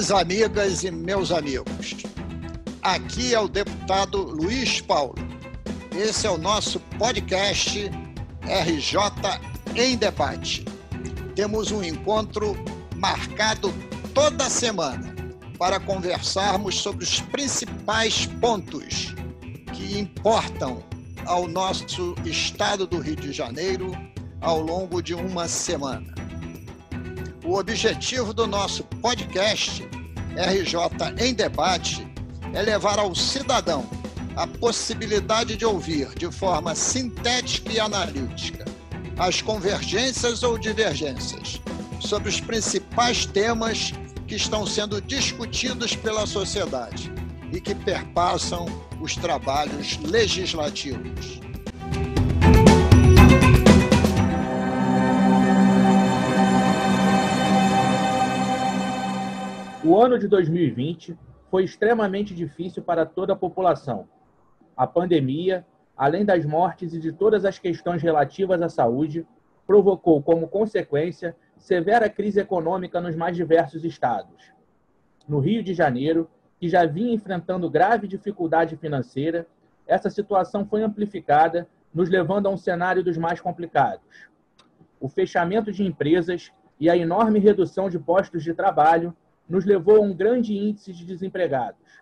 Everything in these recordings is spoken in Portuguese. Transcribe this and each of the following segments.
Minhas amigas e meus amigos, aqui é o deputado Luiz Paulo. Esse é o nosso podcast RJ em Debate. Temos um encontro marcado toda semana para conversarmos sobre os principais pontos que importam ao nosso estado do Rio de Janeiro ao longo de uma semana. O objetivo do nosso podcast RJ em Debate é levar ao cidadão a possibilidade de ouvir de forma sintética e analítica as convergências ou divergências sobre os principais temas que estão sendo discutidos pela sociedade e que perpassam os trabalhos legislativos. O ano de 2020 foi extremamente difícil para toda a população. A pandemia, além das mortes e de todas as questões relativas à saúde, provocou como consequência severa crise econômica nos mais diversos estados. No Rio de Janeiro, que já vinha enfrentando grave dificuldade financeira, essa situação foi amplificada, nos levando a um cenário dos mais complicados. O fechamento de empresas e a enorme redução de postos de trabalho nos levou a um grande índice de desempregados.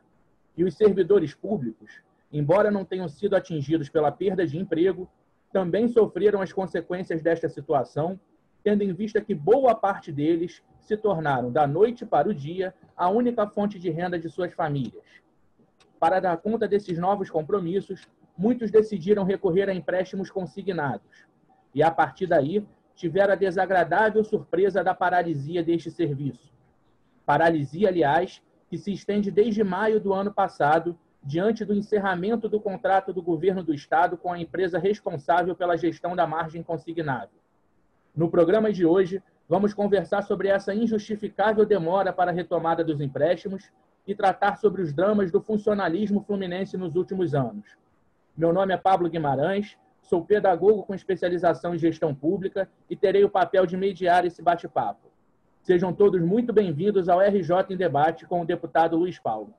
E os servidores públicos, embora não tenham sido atingidos pela perda de emprego, também sofreram as consequências desta situação, tendo em vista que boa parte deles se tornaram, da noite para o dia, a única fonte de renda de suas famílias. Para dar conta desses novos compromissos, muitos decidiram recorrer a empréstimos consignados. E, a partir daí, tiveram a desagradável surpresa da paralisia deste serviço Paralisia, aliás, que se estende desde maio do ano passado, diante do encerramento do contrato do governo do estado com a empresa responsável pela gestão da margem consignável. No programa de hoje, vamos conversar sobre essa injustificável demora para a retomada dos empréstimos e tratar sobre os dramas do funcionalismo fluminense nos últimos anos. Meu nome é Pablo Guimarães, sou pedagogo com especialização em gestão pública e terei o papel de mediar esse bate-papo. Sejam todos muito bem-vindos ao RJ em Debate com o deputado Luiz Paulo.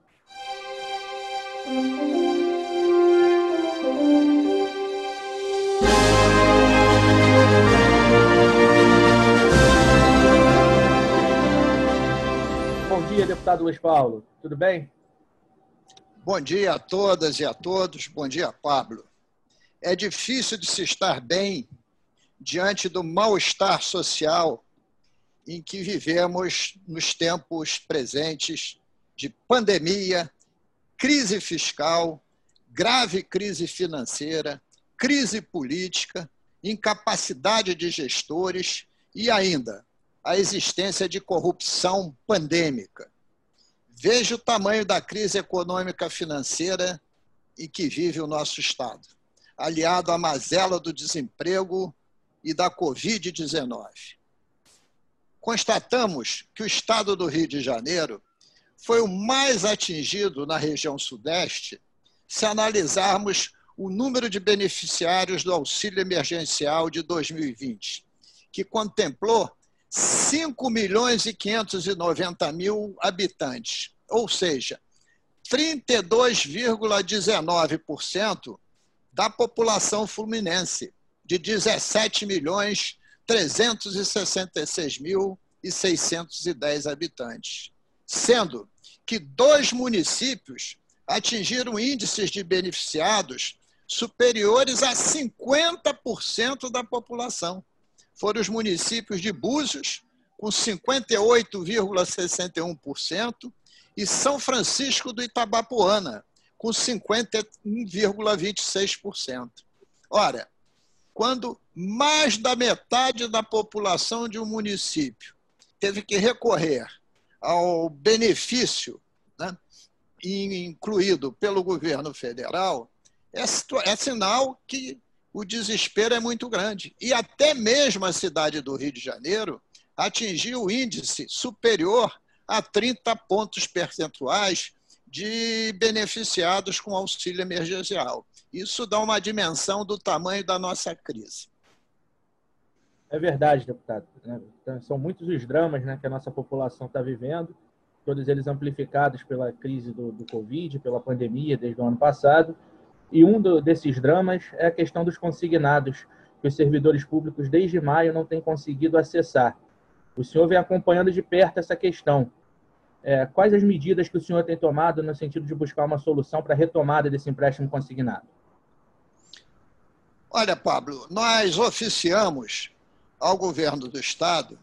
Bom dia, deputado Luiz Paulo. Tudo bem? Bom dia a todas e a todos. Bom dia, Pablo. É difícil de se estar bem diante do mal-estar social em que vivemos nos tempos presentes de pandemia, crise fiscal, grave crise financeira, crise política, incapacidade de gestores e ainda a existência de corrupção pandêmica. Veja o tamanho da crise econômica financeira em que vive o nosso Estado, aliado à mazela do desemprego e da Covid-19 constatamos que o estado do Rio de Janeiro foi o mais atingido na região Sudeste se analisarmos o número de beneficiários do auxílio emergencial de 2020, que contemplou 5 milhões e 590 mil habitantes, ou seja, 32,19% da população fluminense, de 17 milhões 366.610 habitantes, sendo que dois municípios atingiram índices de beneficiados superiores a 50% da população. Foram os municípios de Búzios, com 58,61%, e São Francisco do Itabapoana, com 51,26%. Ora, quando mais da metade da população de um município teve que recorrer ao benefício né, incluído pelo governo federal, é, é sinal que o desespero é muito grande. E até mesmo a cidade do Rio de Janeiro atingiu índice superior a 30 pontos percentuais de beneficiados com auxílio emergencial. Isso dá uma dimensão do tamanho da nossa crise. É verdade, deputado. Né? Então, são muitos os dramas né, que a nossa população está vivendo. todos eles amplificados pela crise do, do Covid, pela pandemia desde o ano passado. E um do, desses dramas é a questão dos consignados, que os servidores públicos, desde maio, não têm conseguido acessar. O senhor vem acompanhando de perto essa questão. É, quais as medidas que o senhor tem tomado no sentido de buscar uma solução para a retomada desse empréstimo consignado? Olha, Pablo, nós oficiamos ao governo do Estado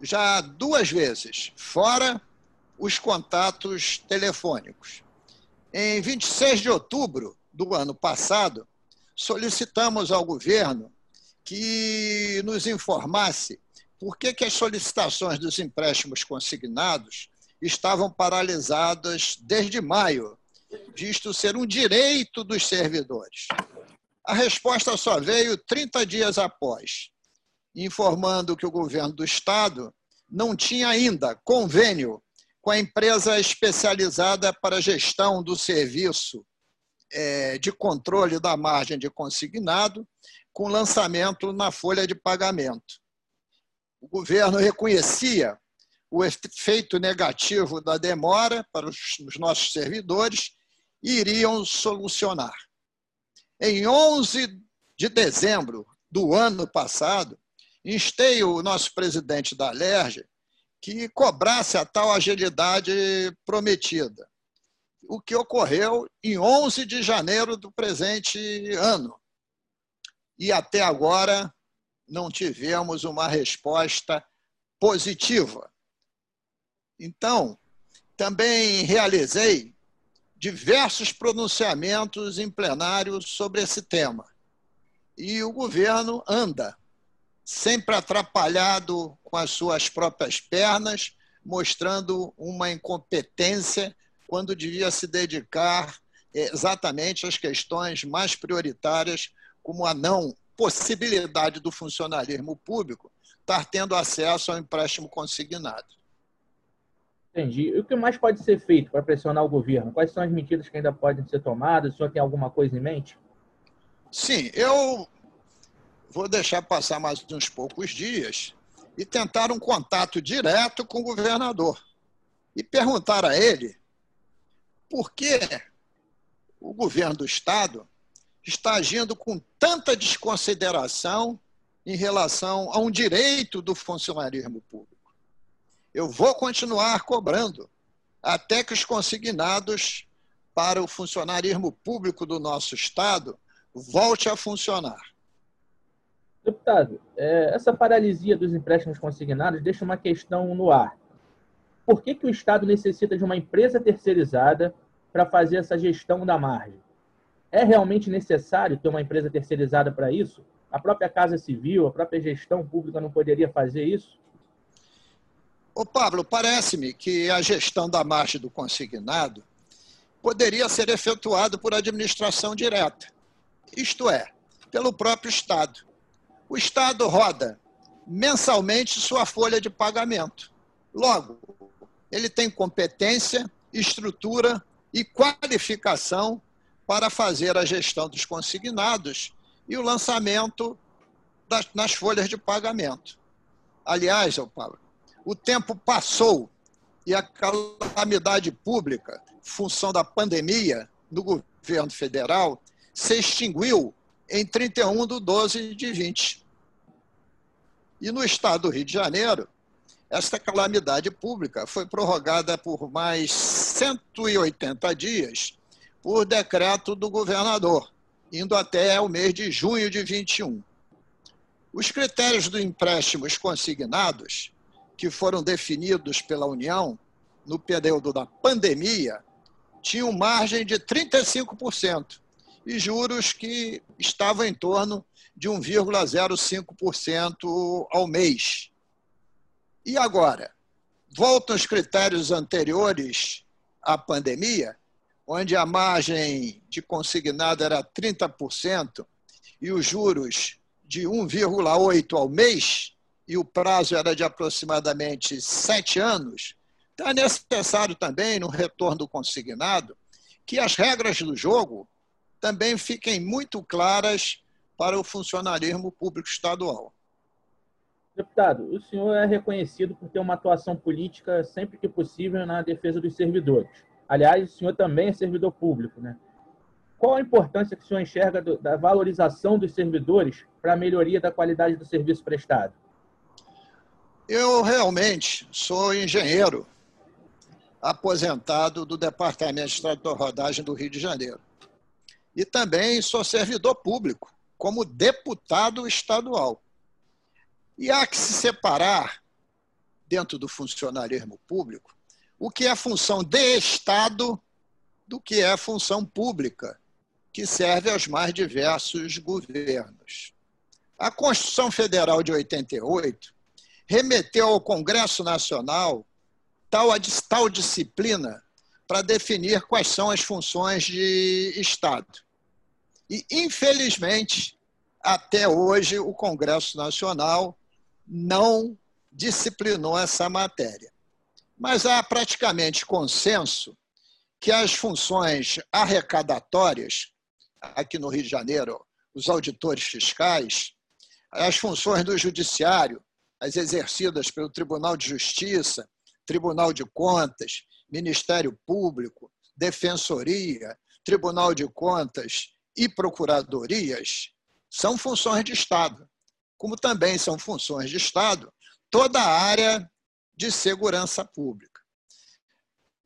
já duas vezes, fora os contatos telefônicos. Em 26 de outubro do ano passado, solicitamos ao governo que nos informasse por que, que as solicitações dos empréstimos consignados estavam paralisadas desde maio, visto ser um direito dos servidores. A resposta só veio 30 dias após, informando que o governo do Estado não tinha ainda convênio com a empresa especializada para gestão do serviço é, de controle da margem de consignado, com lançamento na folha de pagamento. O governo reconhecia o efeito negativo da demora para os nossos servidores iriam solucionar. Em 11 de dezembro do ano passado, instei o nosso presidente da Alerj que cobrasse a tal agilidade prometida o que ocorreu em 11 de janeiro do presente ano. E até agora não tivemos uma resposta positiva. Então, também realizei diversos pronunciamentos em plenário sobre esse tema. E o governo anda, sempre atrapalhado com as suas próprias pernas, mostrando uma incompetência quando devia se dedicar exatamente às questões mais prioritárias, como a não possibilidade do funcionalismo público estar tendo acesso ao empréstimo consignado. Entendi. E o que mais pode ser feito para pressionar o governo? Quais são as medidas que ainda podem ser tomadas? O senhor tem alguma coisa em mente? Sim, eu vou deixar passar mais uns poucos dias e tentar um contato direto com o governador e perguntar a ele por que o governo do Estado está agindo com tanta desconsideração em relação a um direito do funcionarismo público. Eu vou continuar cobrando até que os consignados para o funcionarismo público do nosso Estado volte a funcionar. Deputado, é, essa paralisia dos empréstimos consignados deixa uma questão no ar por que, que o Estado necessita de uma empresa terceirizada para fazer essa gestão da margem? É realmente necessário ter uma empresa terceirizada para isso? A própria Casa Civil, a própria gestão pública não poderia fazer isso? Ô Pablo, parece-me que a gestão da margem do consignado poderia ser efetuada por administração direta, isto é, pelo próprio Estado. O Estado roda mensalmente sua folha de pagamento. Logo, ele tem competência, estrutura e qualificação para fazer a gestão dos consignados e o lançamento das, nas folhas de pagamento. Aliás, Paulo, o tempo passou e a calamidade pública, função da pandemia no governo federal, se extinguiu em 31 de 12 de 20. E no estado do Rio de Janeiro, esta calamidade pública foi prorrogada por mais 180 dias por decreto do governador, indo até o mês de junho de 21. Os critérios dos empréstimos consignados, que foram definidos pela União no período da pandemia, tinham margem de 35% e juros que estavam em torno de 1,05% ao mês. E agora? Voltam os critérios anteriores à pandemia, onde a margem de consignado era 30% e os juros de 1,8 ao mês, e o prazo era de aproximadamente sete anos, então é necessário também, no retorno do consignado, que as regras do jogo também fiquem muito claras para o funcionalismo público estadual. Deputado, o senhor é reconhecido por ter uma atuação política sempre que possível na defesa dos servidores. Aliás, o senhor também é servidor público, né? Qual a importância que o senhor enxerga da valorização dos servidores para a melhoria da qualidade do serviço prestado? Eu realmente sou engenheiro aposentado do Departamento de Estrada Rodagem do Rio de Janeiro. E também sou servidor público, como deputado estadual. E há que se separar, dentro do funcionarismo público, o que é função de Estado do que é função pública, que serve aos mais diversos governos. A Constituição Federal de 88 remeteu ao Congresso Nacional tal, tal disciplina para definir quais são as funções de Estado. E, infelizmente, até hoje, o Congresso Nacional não disciplinou essa matéria. Mas há praticamente consenso que as funções arrecadatórias, aqui no Rio de Janeiro, os auditores fiscais, as funções do judiciário, as exercidas pelo Tribunal de Justiça, Tribunal de Contas, Ministério Público, Defensoria, Tribunal de Contas e Procuradorias, são funções de Estado como também são funções de Estado, toda a área de segurança pública.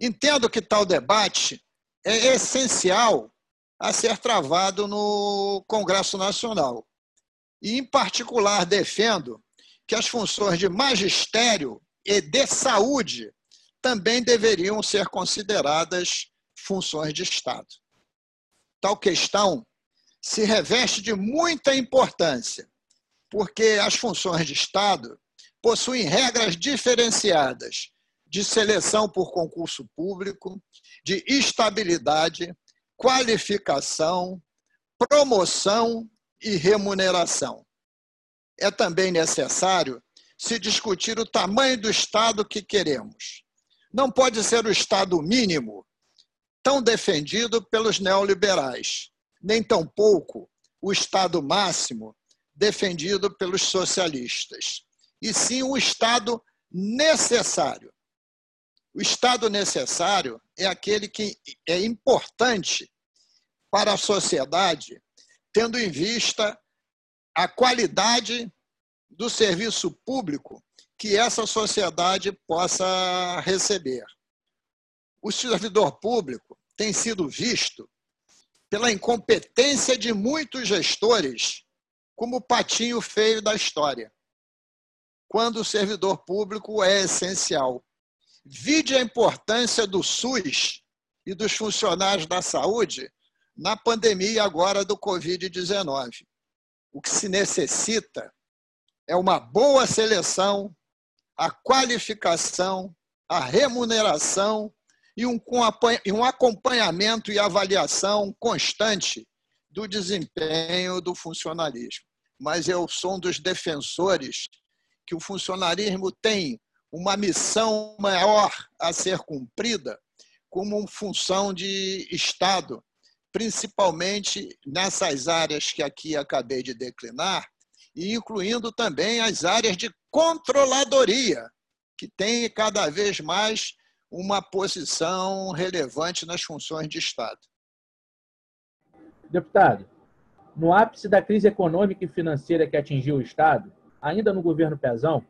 Entendo que tal debate é essencial a ser travado no Congresso Nacional. E, em particular, defendo que as funções de magistério e de saúde também deveriam ser consideradas funções de Estado. Tal questão se reveste de muita importância porque as funções de Estado possuem regras diferenciadas de seleção por concurso público, de estabilidade, qualificação, promoção e remuneração. É também necessário se discutir o tamanho do Estado que queremos. Não pode ser o Estado mínimo, tão defendido pelos neoliberais, nem tampouco o Estado máximo, defendido pelos socialistas, e sim um Estado necessário. O Estado necessário é aquele que é importante para a sociedade, tendo em vista a qualidade do serviço público que essa sociedade possa receber. O servidor público tem sido visto pela incompetência de muitos gestores como o patinho feio da história, quando o servidor público é essencial. Vide a importância do SUS e dos funcionários da saúde na pandemia agora do Covid-19. O que se necessita é uma boa seleção, a qualificação, a remuneração e um acompanhamento e avaliação constante do desempenho do funcionalismo. Mas eu sou um dos defensores que o funcionarismo tem uma missão maior a ser cumprida como função de Estado, principalmente nessas áreas que aqui acabei de declinar, e incluindo também as áreas de controladoria, que tem cada vez mais uma posição relevante nas funções de Estado. Deputado, no ápice da crise econômica e financeira que atingiu o Estado, ainda no governo Pezão,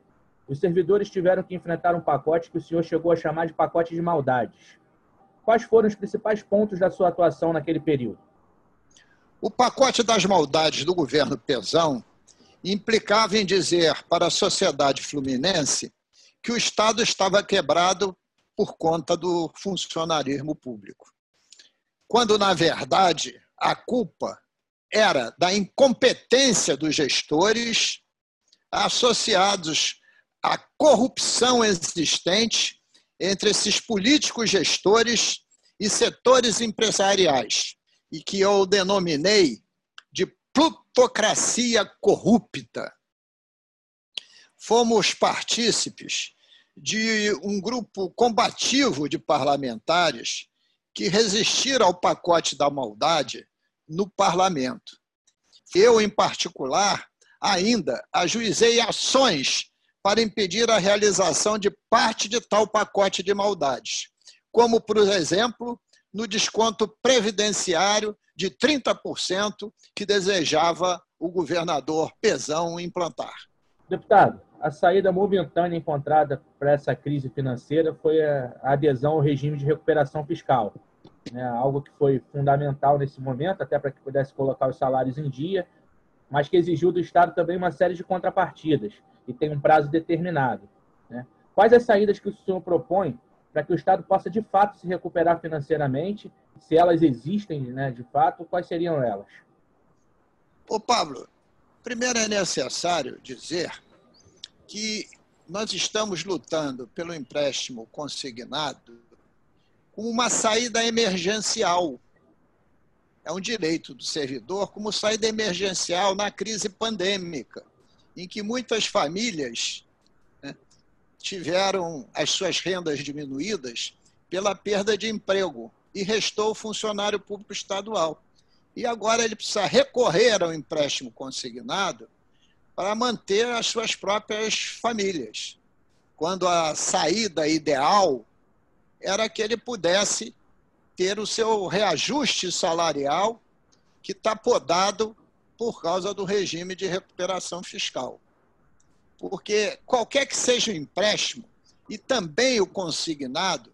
os servidores tiveram que enfrentar um pacote que o senhor chegou a chamar de pacote de maldades. Quais foram os principais pontos da sua atuação naquele período? O pacote das maldades do governo Pezão implicava em dizer para a sociedade fluminense que o Estado estava quebrado por conta do funcionarismo público. Quando, na verdade, a culpa era da incompetência dos gestores associados à corrupção existente entre esses políticos gestores e setores empresariais, e que eu denominei de plutocracia corrupta. Fomos partícipes de um grupo combativo de parlamentares que resistiram ao pacote da maldade no parlamento. Eu, em particular, Ainda ajuizei ações para impedir a realização de parte de tal pacote de maldades, como, por exemplo, no desconto previdenciário de 30% que desejava o governador Pezão implantar. Deputado, a saída momentânea encontrada para essa crise financeira foi a adesão ao regime de recuperação fiscal, né? algo que foi fundamental nesse momento, até para que pudesse colocar os salários em dia, mas que exigiu do Estado também uma série de contrapartidas e tem um prazo determinado. Né? Quais as saídas que o senhor propõe para que o Estado possa de fato se recuperar financeiramente, se elas existem né, de fato, quais seriam elas? Ô Pablo, primeiro é necessário dizer que nós estamos lutando pelo empréstimo consignado com uma saída emergencial. É um direito do servidor como saída emergencial na crise pandêmica, em que muitas famílias tiveram as suas rendas diminuídas pela perda de emprego e restou o funcionário público estadual. E agora ele precisa recorrer ao empréstimo consignado para manter as suas próprias famílias. Quando a saída ideal era que ele pudesse ter o seu reajuste salarial que está podado por causa do regime de recuperação fiscal porque qualquer que seja o empréstimo e também o consignado,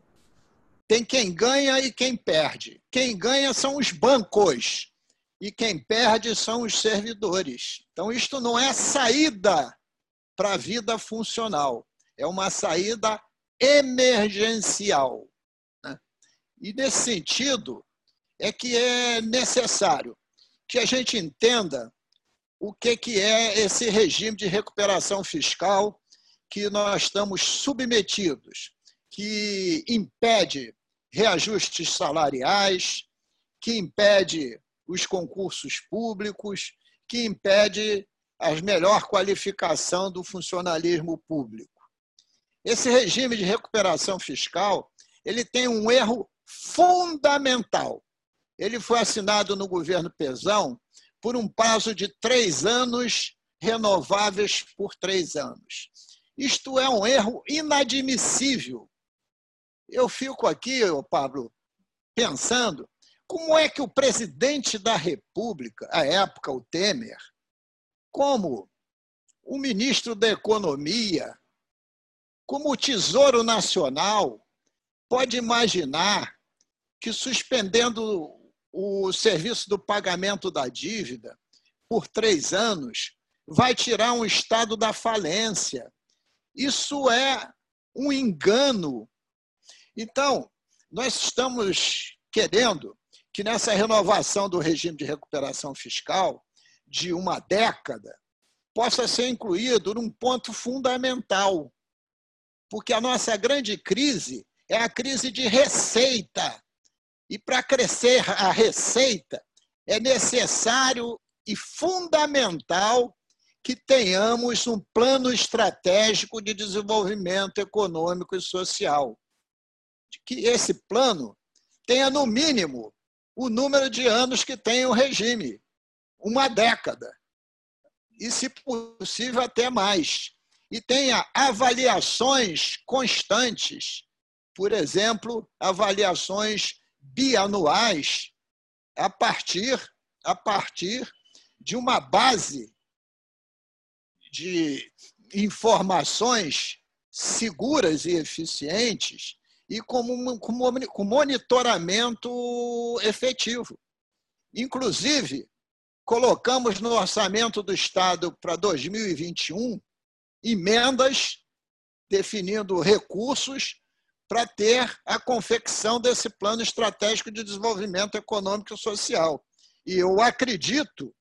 tem quem ganha e quem perde. Quem ganha são os bancos e quem perde são os servidores. Então, isto não é saída para a vida funcional, é uma saída emergencial. Né? E, nesse sentido, é que é necessário que a gente entenda o que, que é esse regime de recuperação fiscal que nós estamos submetidos, que impede reajustes salariais, que impede os concursos públicos, que impede a melhor qualificação do funcionalismo público. Esse regime de recuperação fiscal ele tem um erro fundamental. Ele foi assinado no governo Pezão por um prazo de três anos, renováveis por três anos. Isto é um erro inadmissível. Eu fico aqui, Pablo, pensando como é que o presidente da República, à época o Temer, como o ministro da Economia, como o Tesouro Nacional, pode imaginar que suspendendo o serviço do pagamento da dívida por três anos vai tirar um Estado da falência. Isso é um engano. Então, nós estamos querendo que nessa renovação do regime de recuperação fiscal de uma década possa ser incluído um ponto fundamental, porque a nossa grande crise é a crise de receita. E para crescer a receita, é necessário e fundamental que tenhamos um plano estratégico de desenvolvimento econômico e social. Que esse plano tenha, no mínimo, o número de anos que tem o regime uma década. E, se possível, até mais. E tenha avaliações constantes, por exemplo, avaliações bianuais a partir, a partir de uma base de informações seguras e eficientes e com, com, com monitoramento efetivo. Inclusive, colocamos no orçamento do Estado para 2021 emendas definindo recursos para ter a confecção desse plano estratégico de desenvolvimento econômico e social. E eu acredito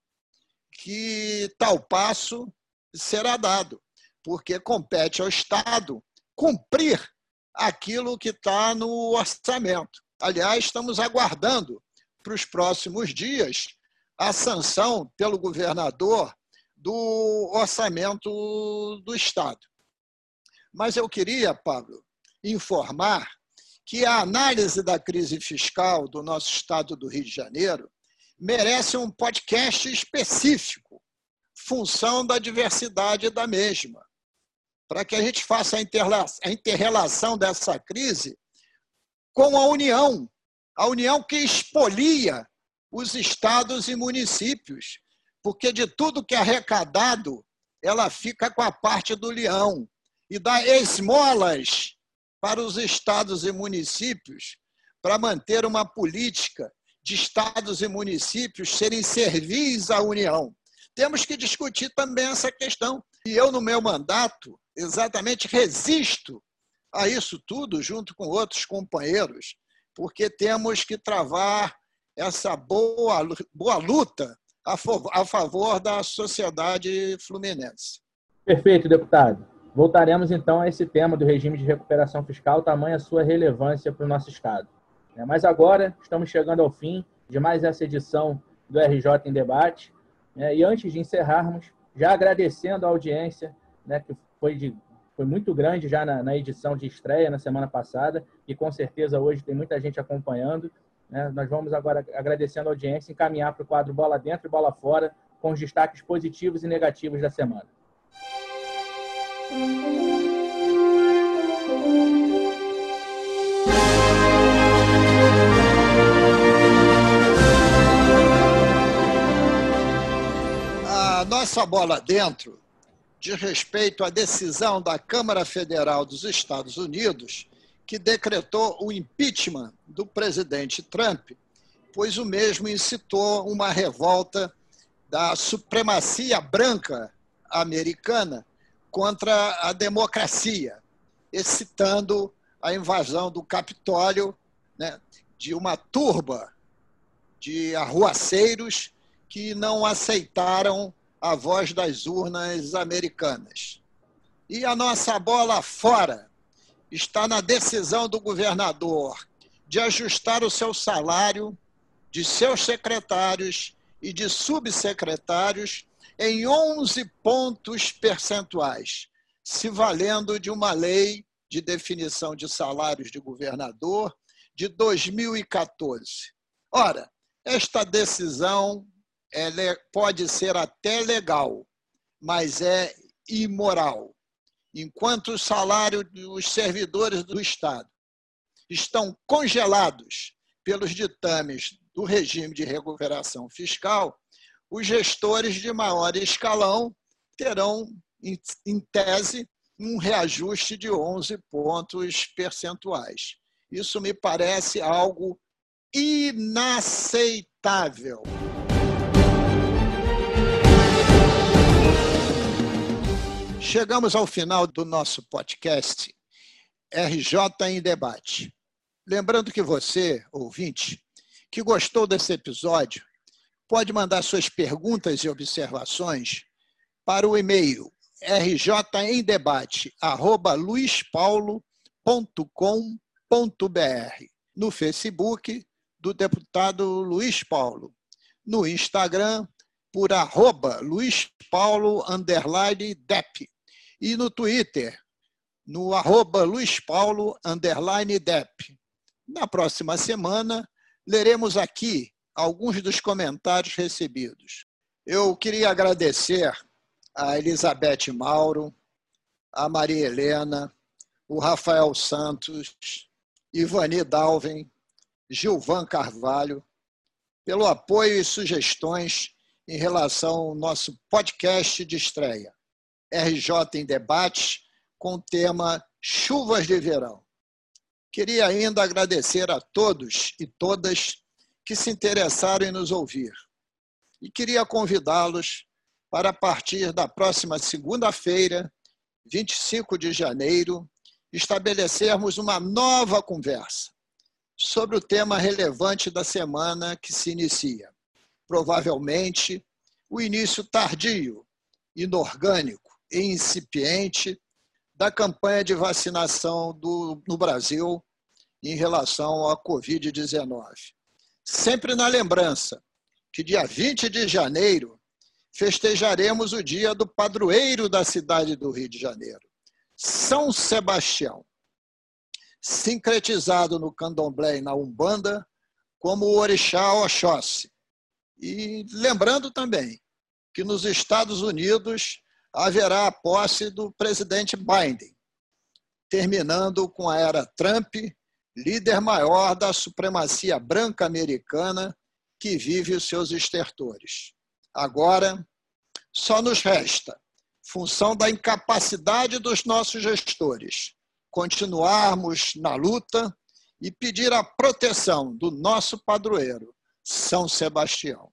que tal passo será dado, porque compete ao Estado cumprir aquilo que está no orçamento. Aliás, estamos aguardando para os próximos dias a sanção pelo governador do orçamento do Estado. Mas eu queria, Pablo, informar que a análise da crise fiscal do nosso estado do Rio de Janeiro merece um podcast específico, função da diversidade da mesma, para que a gente faça a interrelação dessa crise com a União, a União que expolia os estados e municípios, porque de tudo que é arrecadado, ela fica com a parte do leão e dá esmolas para os estados e municípios para manter uma política de estados e municípios serem servis à União. Temos que discutir também essa questão. E eu, no meu mandato, exatamente resisto a isso tudo, junto com outros companheiros, porque temos que travar essa boa, boa luta a a favor da sociedade fluminense. Perfeito, deputado. Voltaremos então a esse tema do regime de recuperação fiscal, tamanha sua relevância para o nosso Estado. É, mas agora estamos chegando ao fim de mais essa edição do RJ em Debate. É, e antes de encerrarmos, já agradecendo a audiência, né, que foi, de, foi muito grande já na, na, edição de estreia na semana passada, e com certeza hoje tem muita gente acompanhando. Né, nós vamos agora, agradecendo a audiência, encaminhar para o quadro Bola Dentro e Bola Fora, com os destaques positivos e negativos da semana. Nossa bola dentro diz respeito à decisão da Câmara Federal dos Estados Unidos que decretou o impeachment do presidente Trump, pois o mesmo incitou uma revolta da supremacia branca americana contra a democracia, excitando a invasão do Capitólio né, de uma turba de arruaceiros que não aceitaram a voz das urnas americanas. E a nossa bola fora está na decisão do governador de ajustar o seu salário de seus secretários e de subsecretários em 11 pontos percentuais, se valendo de uma lei de definição de salários de governador de 2014. Ora, esta decisão é, pode ser até legal, mas é imoral. Enquanto o salário dos servidores do Estado estão congelados pelos ditames do regime de recuperação fiscal, os gestores de maior escalão terão, em tese, um reajuste de 11 pontos percentuais. Isso me parece algo inaceitável. Chegamos ao final do nosso podcast RJ em Debate. Lembrando que você, ouvinte, que gostou desse episódio, pode mandar suas perguntas e observações para o e-mail rjemdebate@luispaulo.com.br, no Facebook do deputado Luiz Paulo, no Instagram por arroba Luiz Paulo underline Dep e no Twitter, no arroba Luiz Paulo, underline Dep. Na próxima semana, leremos aqui alguns dos comentários recebidos. Eu queria agradecer a Elizabeth Mauro, a Maria Helena, o Rafael Santos, Ivani Dalven, Gilvan Carvalho, pelo apoio e sugestões em relação ao nosso podcast de estreia. RJ em Debate, com o tema Chuvas de Verão. Queria ainda agradecer a todos e todas que se interessaram em nos ouvir. E queria convidá-los para, a partir da próxima segunda-feira, 25 de janeiro, estabelecermos uma nova conversa sobre o tema relevante da semana que se inicia. Provavelmente, o início tardio, inorgânico, incipiente da campanha de vacinação do, no Brasil em relação à Covid-19. Sempre na lembrança que dia 20 de janeiro festejaremos o dia do padroeiro da cidade do Rio de Janeiro, São Sebastião, sincretizado no candomblé e na Umbanda como o orixá Oxóssi. E lembrando também que nos Estados Unidos haverá a posse do presidente Biden, terminando com a era Trump, líder maior da supremacia branca americana que vive os seus estertores. Agora, só nos resta, função da incapacidade dos nossos gestores, continuarmos na luta e pedir a proteção do nosso padroeiro, São Sebastião.